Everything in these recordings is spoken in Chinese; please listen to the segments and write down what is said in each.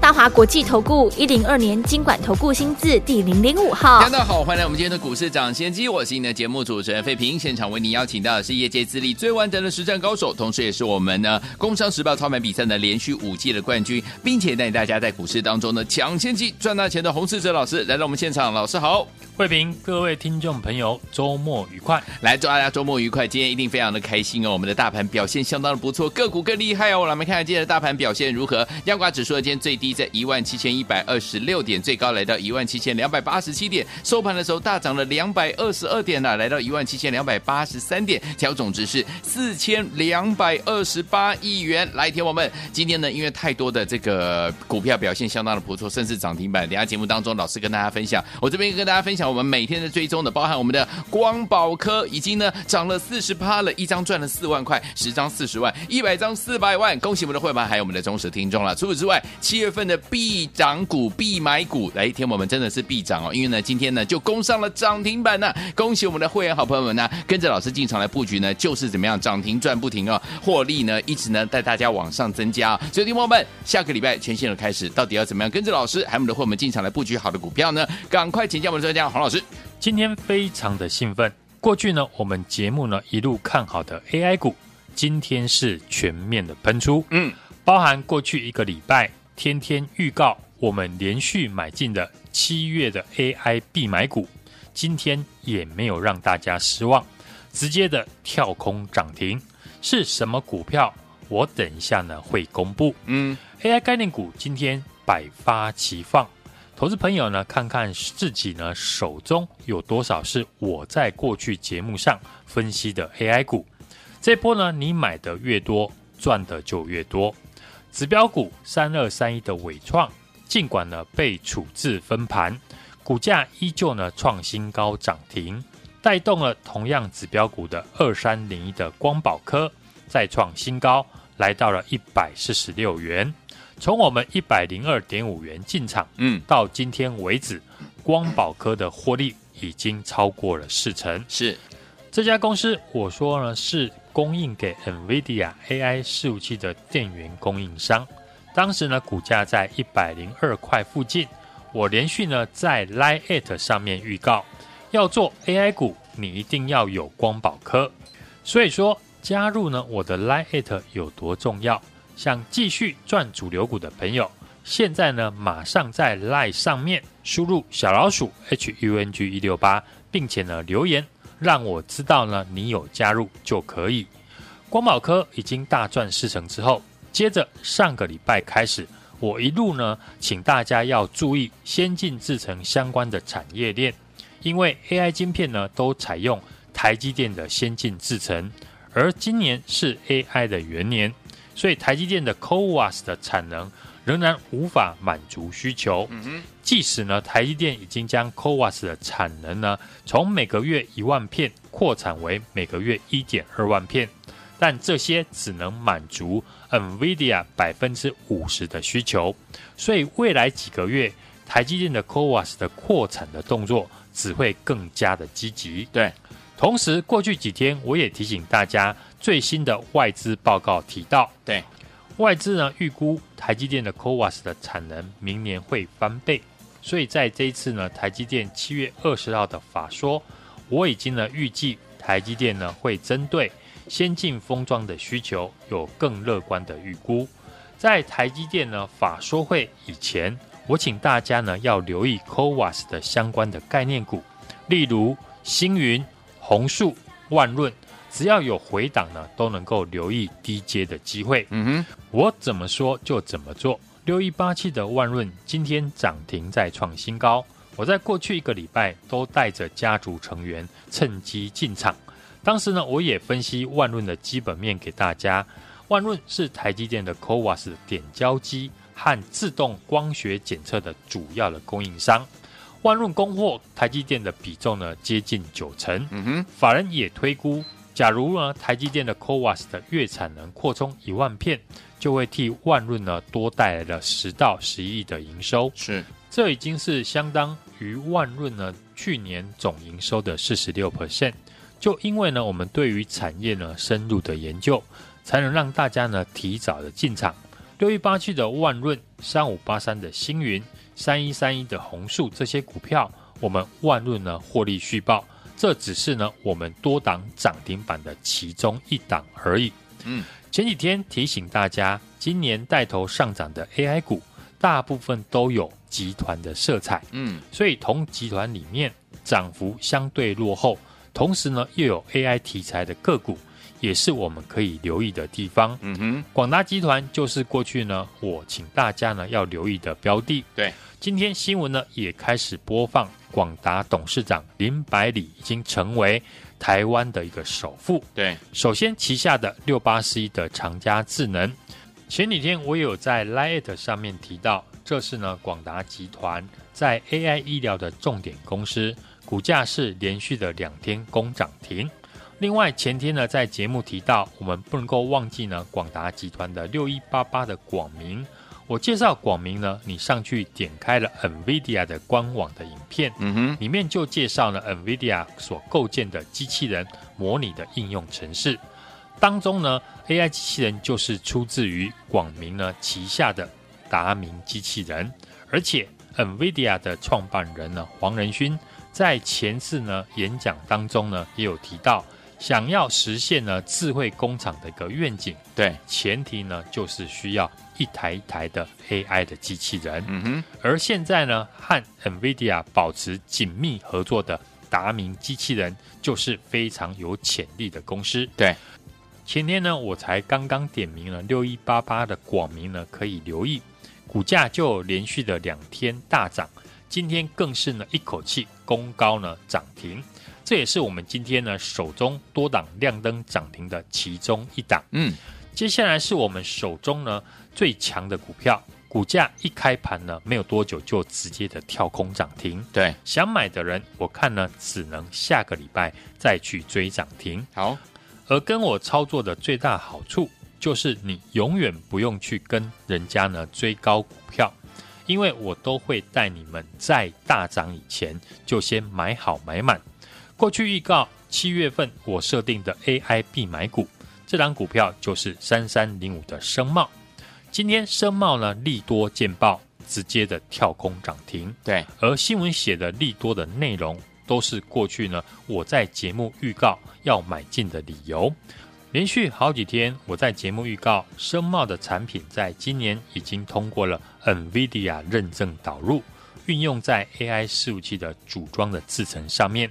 大华国际投顾一零二年金管投顾新字第零零五号，大家好，欢迎来我们今天的股市涨先机，我是你的节目主持人费平，现场为你邀请到的是业界资历最完整的实战高手，同时也是我们呢《工商时报》操盘比赛的连续五届的冠军，并且带大家在股市当中呢抢先机赚大钱的洪世哲老师来到我们现场，老师好。慧平，各位听众朋友，周末愉快！来，祝大家周末愉快。今天一定非常的开心哦。我们的大盘表现相当的不错，个股更厉害哦。我们看看今天的大盘表现如何？央挂指数今天最低在一万七千一百二十六点，最高来到一万七千两百八十七点，收盘的时候大涨了两百二十二点呢，来到一万七千两百八十三点，成交总值是四千两百二十八亿元。来，听我们今天呢，因为太多的这个股票表现相当的不错，甚至涨停板。等下节目当中，老师跟大家分享，我这边跟大家分享我们每天的追。踪的包含我们的光宝科已经呢涨了四十趴了，一张赚了四万块，十张四十万，一百张四百万，恭喜我们的会员还有我们的忠实听众了。除此之外，七月份的必涨股必买股，来天我们真的是必涨哦，因为呢今天呢就攻上了涨停板呢，恭喜我们的会员好朋友们呢，跟着老师进场来布局呢，就是怎么样涨停赚不停哦，获利呢一直呢带大家往上增加。所以听众们，下个礼拜全新的开始，到底要怎么样跟着老师还有我们的会员们进场来布局好的股票呢？赶快请教我们的专家黄老师。今天非常的兴奋。过去呢，我们节目呢一路看好的 AI 股，今天是全面的喷出。嗯，包含过去一个礼拜天天预告我们连续买进的七月的 AI 必买股，今天也没有让大家失望，直接的跳空涨停。是什么股票？我等一下呢会公布。嗯，AI 概念股今天百发齐放。投资朋友呢，看看自己呢手中有多少是我在过去节目上分析的 AI 股。这波呢，你买的越多，赚的就越多。指标股三二三一的伟创，尽管呢被处置分盘，股价依旧呢创新高涨停，带动了同样指标股的二三零一的光宝科再创新高，来到了一百四十六元。从我们一百零二点五元进场，嗯，到今天为止，光宝科的获利已经超过了四成。是这家公司，我说呢是供应给 NVIDIA AI 伺服器的电源供应商。当时呢，股价在一百零二块附近，我连续呢在 Line@ 上面预告，要做 AI 股，你一定要有光宝科。所以说，加入呢我的 Line@ 有多重要？想继续赚主流股的朋友，现在呢，马上在 LINE 上面输入小老鼠 HUNG 一六八，并且呢留言，让我知道呢你有加入就可以。光宝科已经大赚四成之后，接着上个礼拜开始，我一路呢请大家要注意先进制程相关的产业链，因为 AI 晶片呢都采用台积电的先进制程，而今年是 AI 的元年。所以台积电的 CoWoS 的产能仍然无法满足需求。嗯，即使呢台积电已经将 CoWoS 的产能呢从每个月一万片扩产为每个月一点二万片，但这些只能满足 NVIDIA 百分之五十的需求。所以未来几个月台积电的 CoWoS 的扩产的动作只会更加的积极。对，同时过去几天我也提醒大家。最新的外资报告提到，对外资呢预估台积电的 CoWAS 的产能明年会翻倍，所以在这一次呢，台积电七月二十号的法说，我已经呢预计台积电呢会针对先进封装的需求有更乐观的预估。在台积电呢法说会以前，我请大家呢要留意 CoWAS 的相关的概念股，例如星云、弘塑、万润。只要有回档呢，都能够留意低阶的机会。嗯哼，我怎么说就怎么做。六一八七的万润今天涨停再创新高。我在过去一个礼拜都带着家族成员趁机进场。当时呢，我也分析万润的基本面给大家。万润是台积电的 CoWAS 点胶机和自动光学检测的主要的供应商。万润供货台积电的比重呢接近九成。嗯哼，法人也推估。假如呢，台积电的 CoWAS 的月产能扩充一万片，就会替万润呢多带来了十到十一亿的营收。是，这已经是相当于万润呢去年总营收的四十六 percent。就因为呢，我们对于产业呢深入的研究，才能让大家呢提早的进场。六一八七的万润、三五八三的星云、三一三一的红树这些股票，我们万润呢获利续报，这只是呢我们多档涨停板的其中一档而已。嗯，前几天提醒大家，今年带头上涨的 AI 股，大部分都有集团的色彩。嗯，所以同集团里面涨幅相对落后，同时呢又有 AI 题材的个股。也是我们可以留意的地方。嗯哼，广达集团就是过去呢，我请大家呢要留意的标的。对，今天新闻呢也开始播放，广达董事长林百里已经成为台湾的一个首富。对，首先旗下的六八四一的长佳智能，前几天我有在 Lite 上面提到，这是呢广达集团在 AI 医疗的重点公司，股价是连续的两天攻涨停。另外前天呢，在节目提到，我们不能够忘记呢，广达集团的六一八八的广明。我介绍广明呢，你上去点开了 NVIDIA 的官网的影片，嗯哼，里面就介绍了 NVIDIA 所构建的机器人模拟的应用程式。当中呢，AI 机器人就是出自于广明呢旗下的达明机器人，而且 NVIDIA 的创办人呢黄仁勋在前次呢演讲当中呢也有提到。想要实现呢智慧工厂的一个愿景，对，前提呢就是需要一台一台的 AI 的机器人。嗯哼，而现在呢和 NVIDIA 保持紧密合作的达明机器人，就是非常有潜力的公司。对，前天呢我才刚刚点名了六一八八的广明呢可以留意，股价就连续的两天大涨，今天更是呢一口气攻高呢涨停。这也是我们今天呢手中多档亮灯涨停的其中一档。嗯，接下来是我们手中呢最强的股票，股价一开盘呢没有多久就直接的跳空涨停。对，想买的人我看呢只能下个礼拜再去追涨停。好，而跟我操作的最大好处就是你永远不用去跟人家呢追高股票，因为我都会带你们在大涨以前就先买好买满。过去预告七月份我设定的 AI 必买股，这档股票就是三三零五的声茂。今天声茂呢利多见报，直接的跳空涨停。对，而新闻写的利多的内容，都是过去呢我在节目预告要买进的理由。连续好几天我在节目预告声茂的产品，在今年已经通过了 NVIDIA 认证导入，运用在 AI 伺服器的组装的制程上面。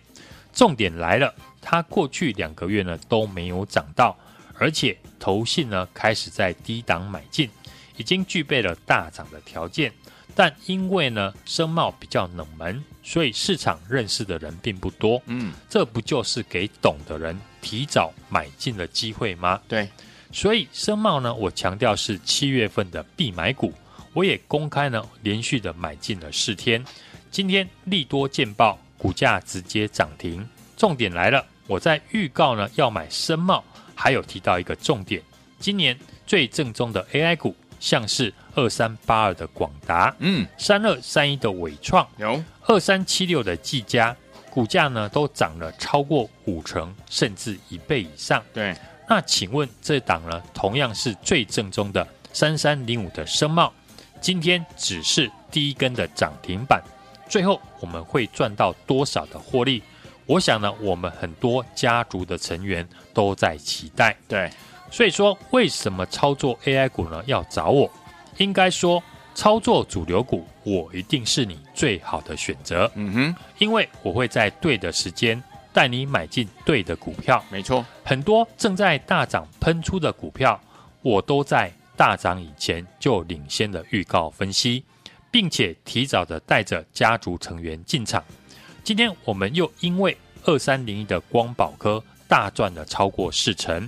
重点来了，它过去两个月呢都没有涨到，而且投信呢开始在低档买进，已经具备了大涨的条件。但因为呢声茂比较冷门，所以市场认识的人并不多。嗯，这不就是给懂的人提早买进的机会吗？对，所以声茂呢，我强调是七月份的必买股，我也公开呢连续的买进了四天，今天利多见报。股价直接涨停，重点来了！我在预告呢要买深茂，还有提到一个重点：今年最正宗的 AI 股，像是二三八二的广达，嗯，三二三一的伟创，有二三七六的技嘉，股价呢都涨了超过五成，甚至一倍以上。对，那请问这档呢，同样是最正宗的三三零五的深茂，今天只是第一根的涨停板。最后我们会赚到多少的获利？我想呢，我们很多家族的成员都在期待。对，所以说为什么操作 AI 股呢？要找我，应该说操作主流股，我一定是你最好的选择。嗯哼，因为我会在对的时间带你买进对的股票。没错，很多正在大涨喷出的股票，我都在大涨以前就领先的预告分析。并且提早的带着家族成员进场，今天我们又因为二三零一的光宝科大赚了超过四成，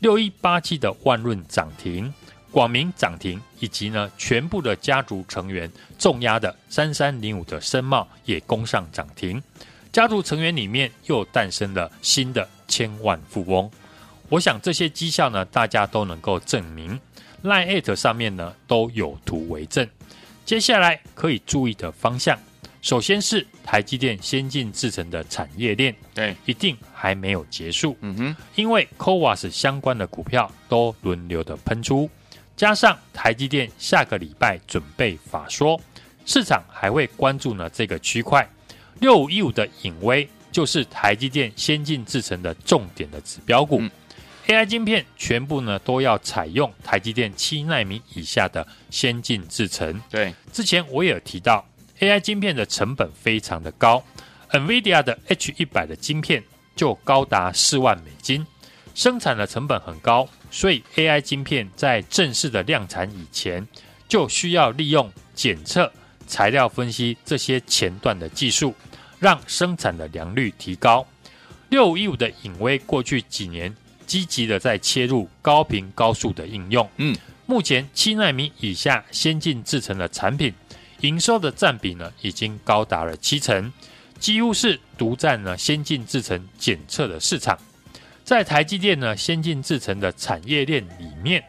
六一八七的万润涨停，广明涨停，以及呢全部的家族成员重压的三三零五的声茂也攻上涨停，家族成员里面又诞生了新的千万富翁。我想这些绩效呢，大家都能够证明。Line@ 上面呢都有图为证。接下来可以注意的方向，首先是台积电先进制程的产业链，对，一定还没有结束。嗯哼，因为 CoWoS 相关的股票都轮流的喷出，加上台积电下个礼拜准备法说，市场还会关注呢这个区块。六五一五的隐微就是台积电先进制程的重点的指标股。嗯 AI 晶片全部呢都要采用台积电七纳米以下的先进制程。对，之前我也有提到，AI 晶片的成本非常的高，NVIDIA 的 H 一百的晶片就高达四万美金，生产的成本很高，所以 AI 晶片在正式的量产以前，就需要利用检测、材料分析这些前段的技术，让生产的良率提高。六五一五的影威过去几年。积极的在切入高频高速的应用。嗯，目前七奈米以下先进制程的产品营收的占比呢，已经高达了七成，几乎是独占了先进制程检测的市场。在台积电呢先进制程的产业链里面，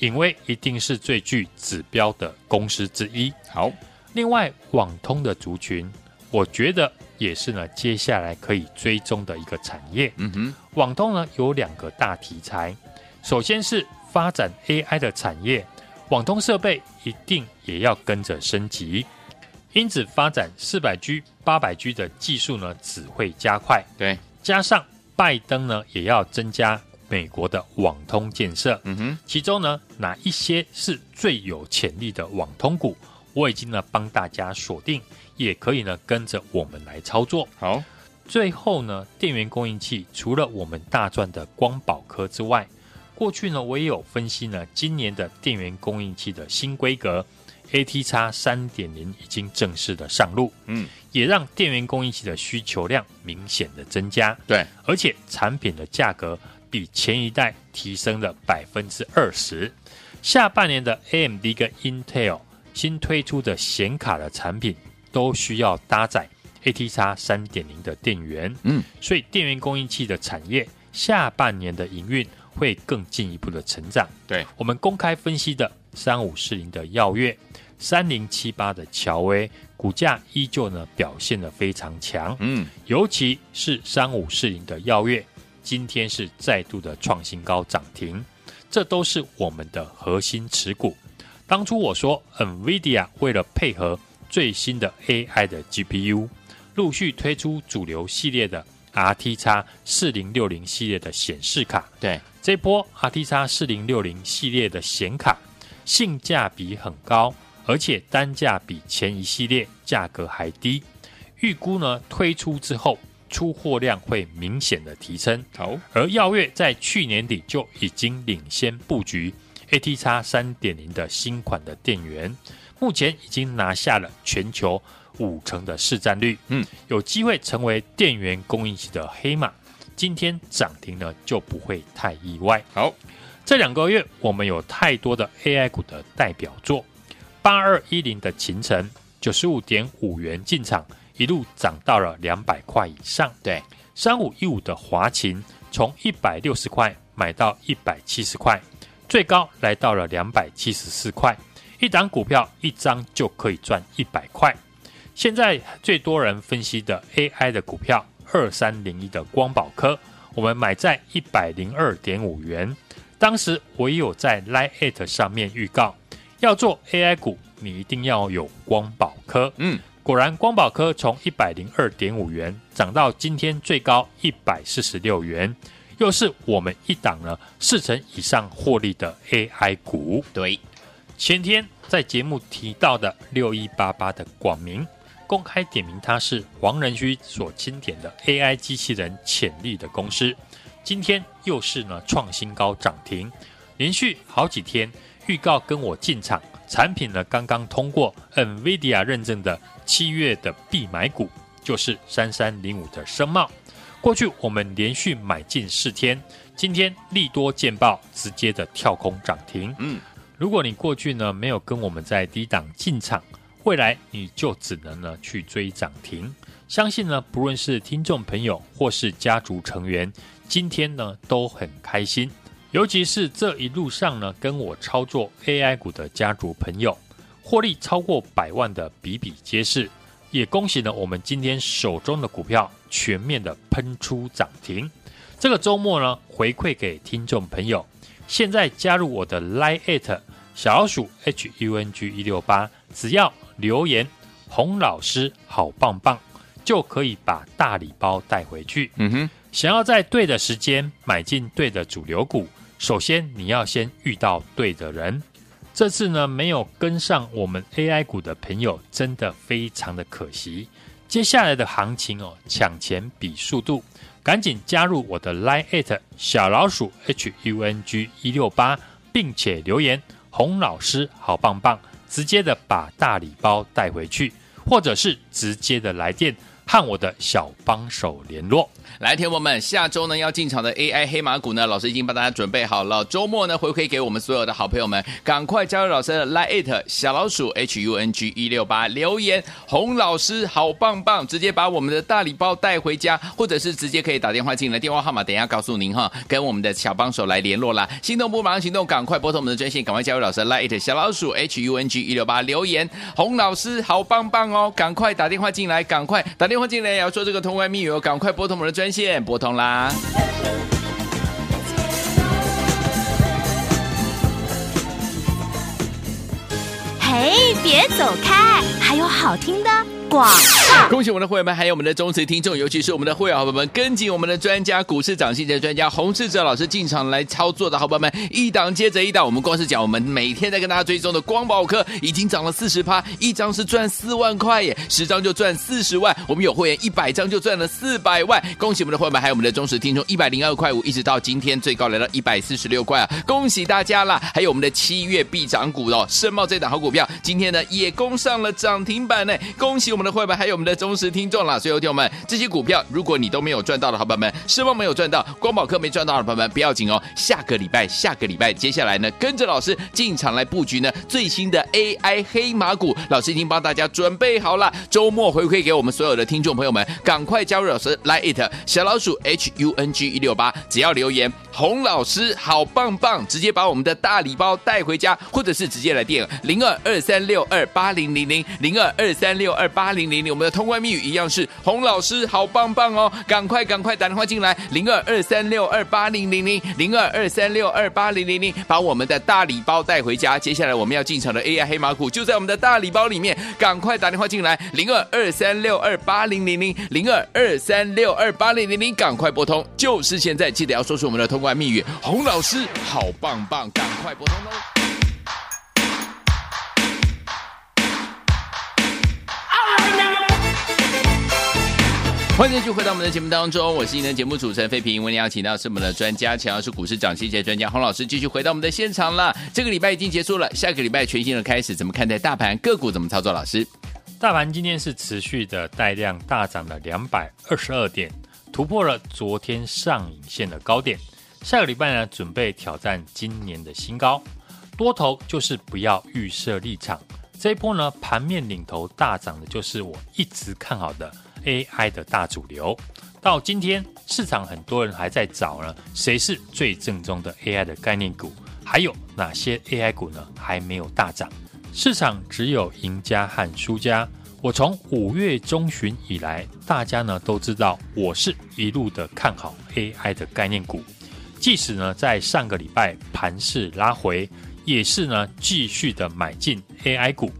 影威一定是最具指标的公司之一。好，另外网通的族群，我觉得。也是呢，接下来可以追踪的一个产业。嗯哼，网通呢有两个大题材，首先是发展 AI 的产业，网通设备一定也要跟着升级，因此发展四百 G、八百 G 的技术呢只会加快。对，加上拜登呢也要增加美国的网通建设。嗯哼，其中呢哪一些是最有潜力的网通股？我已经呢帮大家锁定。也可以呢，跟着我们来操作。好，最后呢，电源供应器除了我们大赚的光宝科之外，过去呢，我也有分析呢，今年的电源供应器的新规格 AT 叉三点零已经正式的上路，嗯，也让电源供应器的需求量明显的增加。对，而且产品的价格比前一代提升了百分之二十。下半年的 AMD 跟 Intel 新推出的显卡的产品。都需要搭载 ATX 三点零的电源，嗯，所以电源供应器的产业下半年的营运会更进一步的成长。对，我们公开分析的三五四零的耀月，三零七八的乔威，股价依旧呢表现的非常强，嗯，尤其是三五四零的耀月，今天是再度的创新高涨停，这都是我们的核心持股。当初我说 NVIDIA 为了配合。最新的 AI 的 GPU 陆续推出主流系列的 RTX 四零六零系列的显示卡。对，这波 RTX 四零六零系列的显卡性价比很高，而且单价比前一系列价格还低。预估呢推出之后出货量会明显的提升。好，而耀月在去年底就已经领先布局 ATX 三点零的新款的电源。目前已经拿下了全球五成的市占率，嗯，有机会成为电源供应器的黑马。今天涨停呢，就不会太意外。好，这两个月我们有太多的 AI 股的代表作，八二一零的秦晨九十五点五元进场，一路涨到了两百块以上。对，三五一五的华勤从一百六十块买到一百七十块，最高来到了两百七十四块。一档股票一张就可以赚一百块。现在最多人分析的 AI 的股票二三零一的光宝科，我们买在一百零二点五元。当时我也有在 Line@ 上面预告，要做 AI 股，你一定要有光宝科。嗯，果然光宝科从一百零二点五元涨到今天最高一百四十六元，又是我们一档呢四成以上获利的 AI 股。对。前天在节目提到的六一八八的广明，公开点名它是黄仁勋所钦点的 AI 机器人潜力的公司，今天又是呢创新高涨停，连续好几天预告跟我进场，产品呢刚刚通过 NVIDIA 认证的七月的必买股就是三三零五的升贸，过去我们连续买进四天，今天利多见报，直接的跳空涨停，嗯。如果你过去呢没有跟我们在低档进场，未来你就只能呢去追涨停。相信呢，不论是听众朋友或是家族成员，今天呢都很开心。尤其是这一路上呢，跟我操作 AI 股的家族朋友，获利超过百万的比比皆是。也恭喜呢，我们今天手中的股票全面的喷出涨停。这个周末呢，回馈给听众朋友，现在加入我的 Line@ 小老鼠 HUNG 一六八，只要留言洪老师好棒棒，就可以把大礼包带回去。嗯哼，想要在对的时间买进对的主流股，首先你要先遇到对的人。这次呢，没有跟上我们 AI 股的朋友，真的非常的可惜。接下来的行情哦，抢钱比速度，赶紧加入我的 Line@ 小老鼠 HUNG 一六八，并且留言洪老师好棒棒，直接的把大礼包带回去，或者是直接的来电和我的小帮手联络。来，听我们，下周呢要进场的 AI 黑马股呢，老师已经帮大家准备好了。周末呢回馈给我们所有的好朋友们，赶快加入老师的 Line@ 小老鼠 HUNG 一六八留言，洪老师好棒棒，直接把我们的大礼包带回家，或者是直接可以打电话进来，电话号码等一下告诉您哈，跟我们的小帮手来联络啦。心动不马上行动，赶快拨通我们的专线，赶快加入老师的 Line@ 小老鼠 HUNG 一六八留言，洪老师好棒棒哦，赶快打电话进来，赶快打电话进来，也要说这个通关密语，赶快拨通我们的专线。拨通啦！嘿，别走开，还有好听的。广恭喜我们的会员们，还有我们的忠实听众，尤其是我们的会员好朋友们，跟紧我们的专家股市涨薪的专家洪士哲老师进场来操作的好朋友们，一档接着一档。我们光是讲我们每天在跟大家追踪的光宝科，已经涨了四十趴，一张是赚四万块耶，十张就赚四十万。我们有会员一百张就赚了四百万。恭喜我们的会员们，还有我们的忠实听众，一百零二块五，一直到今天最高来到一百四十六块啊！恭喜大家啦！还有我们的七月必涨股哦，盛茂这档好股票，今天呢也攻上了涨停板呢，恭喜我们。我们的会员还有我们的忠实听众啦，所以有听友们，这些股票如果你都没有赚到的好朋友们，失望没有赚到，光宝科没赚到的朋友们，不要紧哦，下个礼拜，下个礼拜，接下来呢，跟着老师进场来布局呢最新的 AI 黑马股，老师已经帮大家准备好了，周末回馈给我们所有的听众朋友们，赶快加入老师，Line@ 小老鼠 HUNG 一六八，只要留言洪老师好棒棒，直接把我们的大礼包带回家，或者是直接来电零二二三六二八零零零零二二三六二八。八零零零，我们的通关密语一样是洪老师好棒棒哦！赶快赶快打电话进来，零二二三六二八零零零零二二三六二八零零零，把我们的大礼包带回家。接下来我们要进场的 AI 黑马股就在我们的大礼包里面，赶快打电话进来，零二二三六二八零零零零二二三六二八零零零，赶快拨通，就是现在，记得要说出我们的通关密语，洪老师好棒棒，赶快拨通喽！欢迎继续回到我们的节目当中，我是今天的节目主持人费平。为您邀请到是我们的专家，强势股市涨薪节专家洪老师，继续回到我们的现场了。这个礼拜已经结束了，下个礼拜全新的开始，怎么看待大盘个股怎么操作？老师，大盘今天是持续的带量大涨了两百二十二点，突破了昨天上影线的高点。下个礼拜呢，准备挑战今年的新高。多头就是不要预设立场，这一波呢，盘面领头大涨的就是我一直看好的。AI 的大主流，到今天市场很多人还在找呢，谁是最正宗的 AI 的概念股？还有哪些 AI 股呢？还没有大涨？市场只有赢家和输家。我从五月中旬以来，大家呢都知道，我是一路的看好 AI 的概念股。即使呢在上个礼拜盘势拉回，也是呢继续的买进 AI 股。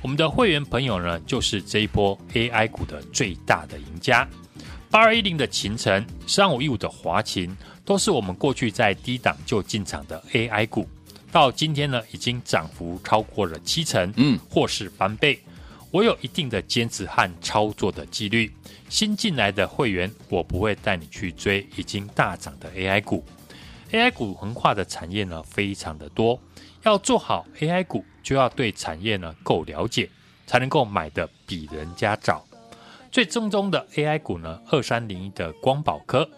我们的会员朋友呢，就是这一波 AI 股的最大的赢家。八二一零的秦城，三五一五的华勤，都是我们过去在低档就进场的 AI 股，到今天呢，已经涨幅超过了七成，嗯，或是翻倍。我有一定的坚持和操作的纪律。新进来的会员，我不会带你去追已经大涨的 AI 股。AI 股横跨的产业呢，非常的多。要做好 AI 股，就要对产业呢够了解，才能够买得比人家早。最正宗的 AI 股呢，二三零一的光宝科，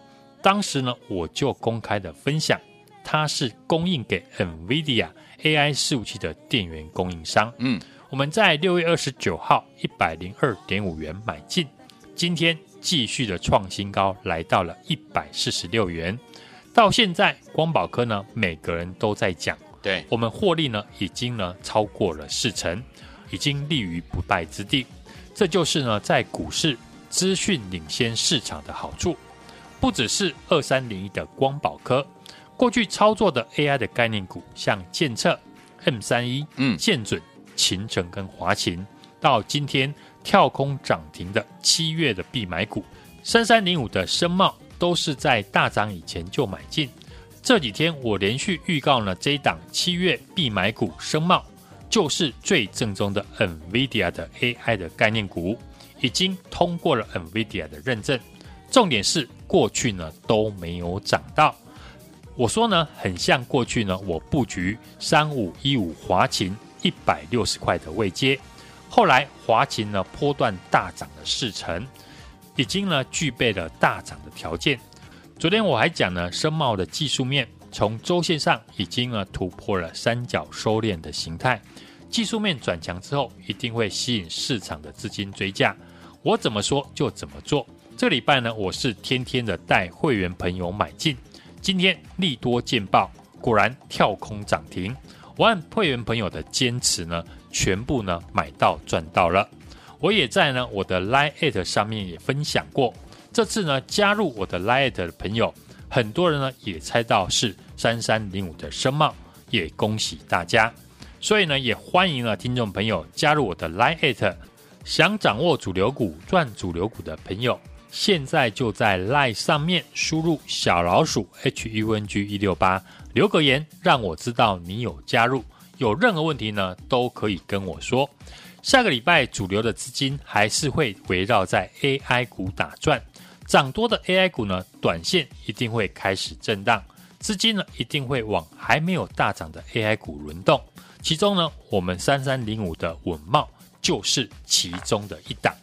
当时呢我就公开的分享，它是供应给 NVIDIA AI 伺服器的电源供应商。嗯，我们在六月二十九号一百零二点五元买进，今天继续的创新高，来到了一百四十六元。到现在，光宝科呢，每个人都在讲，对我们获利呢，已经呢超过了四成，已经立于不败之地。这就是呢，在股市资讯领先市场的好处。不只是二三零一的光宝科，过去操作的 AI 的概念股，像建策、M 三一、嗯、建准、秦城跟华勤，到今天跳空涨停的七月的必买股，三三零五的深茂，都是在大涨以前就买进。这几天我连续预告了这一档七月必买股声茂，就是最正宗的 NVIDIA 的 AI 的概念股，已经通过了 NVIDIA 的认证。重点是过去呢都没有涨到，我说呢很像过去呢我布局三五一五华勤一百六十块的位阶，后来华勤呢波段大涨了四成，已经呢具备了大涨的条件。昨天我还讲呢深茂的技术面从周线上已经呢突破了三角收敛的形态，技术面转强之后一定会吸引市场的资金追价，我怎么说就怎么做。这礼拜呢，我是天天的带会员朋友买进。今天利多见报，果然跳空涨停。我按会员朋友的坚持呢，全部呢买到赚到了。我也在呢我的 Line@ 上面也分享过。这次呢加入我的 Line@ 的朋友，很多人呢也猜到是三三零五的深茂，也恭喜大家。所以呢也欢迎了听众朋友加入我的 Line@，想掌握主流股赚主流股的朋友。现在就在 LINE 上面输入小老鼠 heng 一六八，留个言让我知道你有加入。有任何问题呢，都可以跟我说。下个礼拜主流的资金还是会围绕在 AI 股打转，涨多的 AI 股呢，短线一定会开始震荡，资金呢一定会往还没有大涨的 AI 股轮动。其中呢，我们三三零五的稳懋就是其中的一档。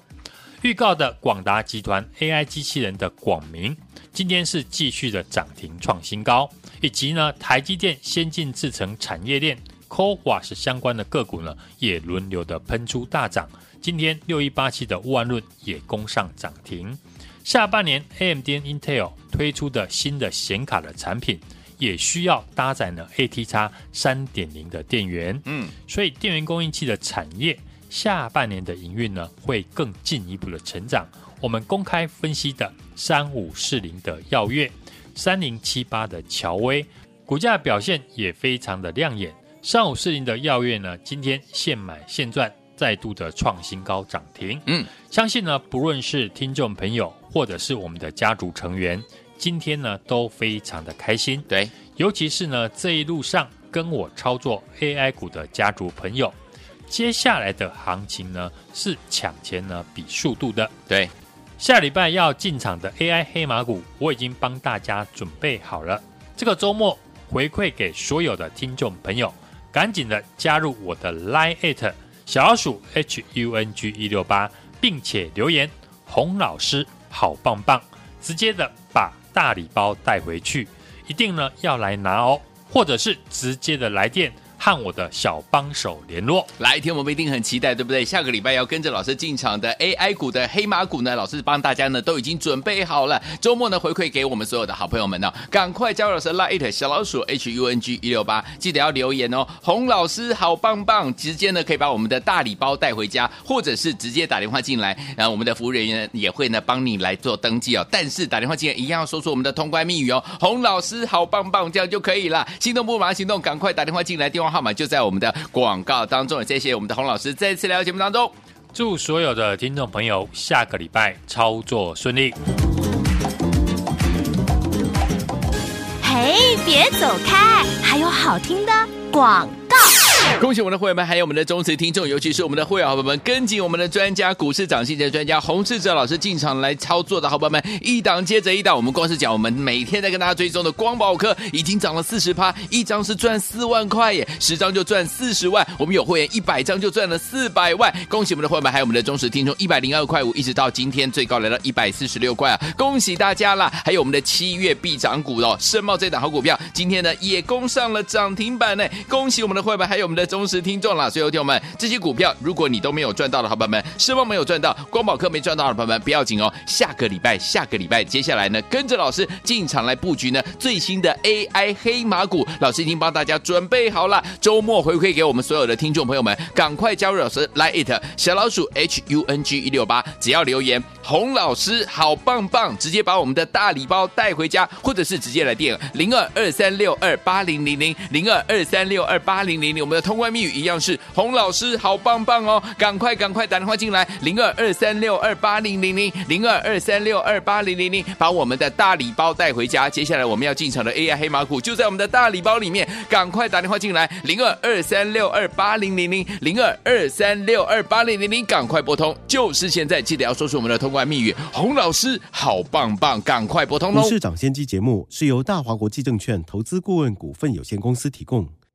预告的广达集团 AI 机器人的广明，今天是继续的涨停创新高，以及呢台积电先进制程产业链 CoWoS 相关的个股呢，也轮流的喷出大涨。今天六一八七的万润也攻上涨停。下半年 AMD Intel 推出的新的显卡的产品，也需要搭载呢 ATX 三点零的电源。嗯，所以电源供应器的产业。下半年的营运呢，会更进一步的成长。我们公开分析的三五四零的耀月，三零七八的乔威，股价表现也非常的亮眼。三五四零的耀月呢，今天现买现赚，再度的创新高涨停。嗯，相信呢，不论是听众朋友或者是我们的家族成员，今天呢都非常的开心。对，尤其是呢这一路上跟我操作 AI 股的家族朋友。接下来的行情呢，是抢钱呢比速度的。对，下礼拜要进场的 AI 黑马股，我已经帮大家准备好了。这个周末回馈给所有的听众朋友，赶紧的加入我的 Line@ 小老鼠 HUNG 一六八，并且留言洪老师好棒棒，直接的把大礼包带回去，一定呢要来拿哦，或者是直接的来电。和我的小帮手联络，来天，我们一定很期待，对不对？下个礼拜要跟着老师进场的 AI 股的黑马股呢，老师帮大家呢都已经准备好了。周末呢回馈给我们所有的好朋友们呢、赶快加入老师 Lite 小老鼠 HUNG 一六八，记得要留言哦。洪老师好棒棒，直接呢可以把我们的大礼包带回家，或者是直接打电话进来，然后我们的服务人员也会呢帮你来做登记哦。但是打电话进来一样要说出我们的通关密语哦，洪老师好棒棒，这样就可以了。心动不如马上行动，赶快打电话进来，电话。号码就在我们的广告当中，谢谢我们的洪老师再次来到节目当中，祝所有的听众朋友下个礼拜操作顺利。嘿，别走开，还有好听的广告。恭喜我们的会员们，还有我们的忠实听众，尤其是我们的会员好朋友们，跟紧我们的专家，股市涨薪的专家洪士哲老师进场来操作的好朋友们，一档接着一档。我们光是讲我们每天在跟大家追踪的光宝科，已经涨了四十趴，一张是赚四万块耶，十张就赚四十万。我们有会员一百张就赚了四百万。恭喜我们的会员们，还有我们的忠实听众，一百零二块五，一直到今天最高来到一百四十六块啊！恭喜大家啦！还有我们的七月必涨股哦，深茂这档好股票，今天呢也攻上了涨停板呢。恭喜我们的会员们，还有我们。的忠实听众了。所以，有听友们，这些股票如果你都没有赚到的好朋友们，失望没有赚到，光宝科没赚到的朋友们，不要紧哦。下个礼拜，下个礼拜，接下来呢，跟着老师进场来布局呢最新的 AI 黑马股，老师已经帮大家准备好了。周末回馈给我们所有的听众朋友们，赶快加入老师来 it 小老鼠 H U N G 一六八，只要留言洪老师好棒棒，直接把我们的大礼包带回家，或者是直接来电零二二三六二八零零零零二二三六二八零零零，我们的通关密语一样是洪老师好棒棒哦，赶快赶快打电话进来零二二三六二八零零零零二二三六二八零零零，把我们的大礼包带回家。接下来我们要进场的 AI 黑马股就在我们的大礼包里面，赶快打电话进来零二二三六二八零零零零二二三六二八零零零，赶快拨通，就是现在，记得要说出我们的通关密语，洪老师好棒棒，赶快拨通喽！股市涨先机节目是由大华国际证券投资顾问股份有限公司提供，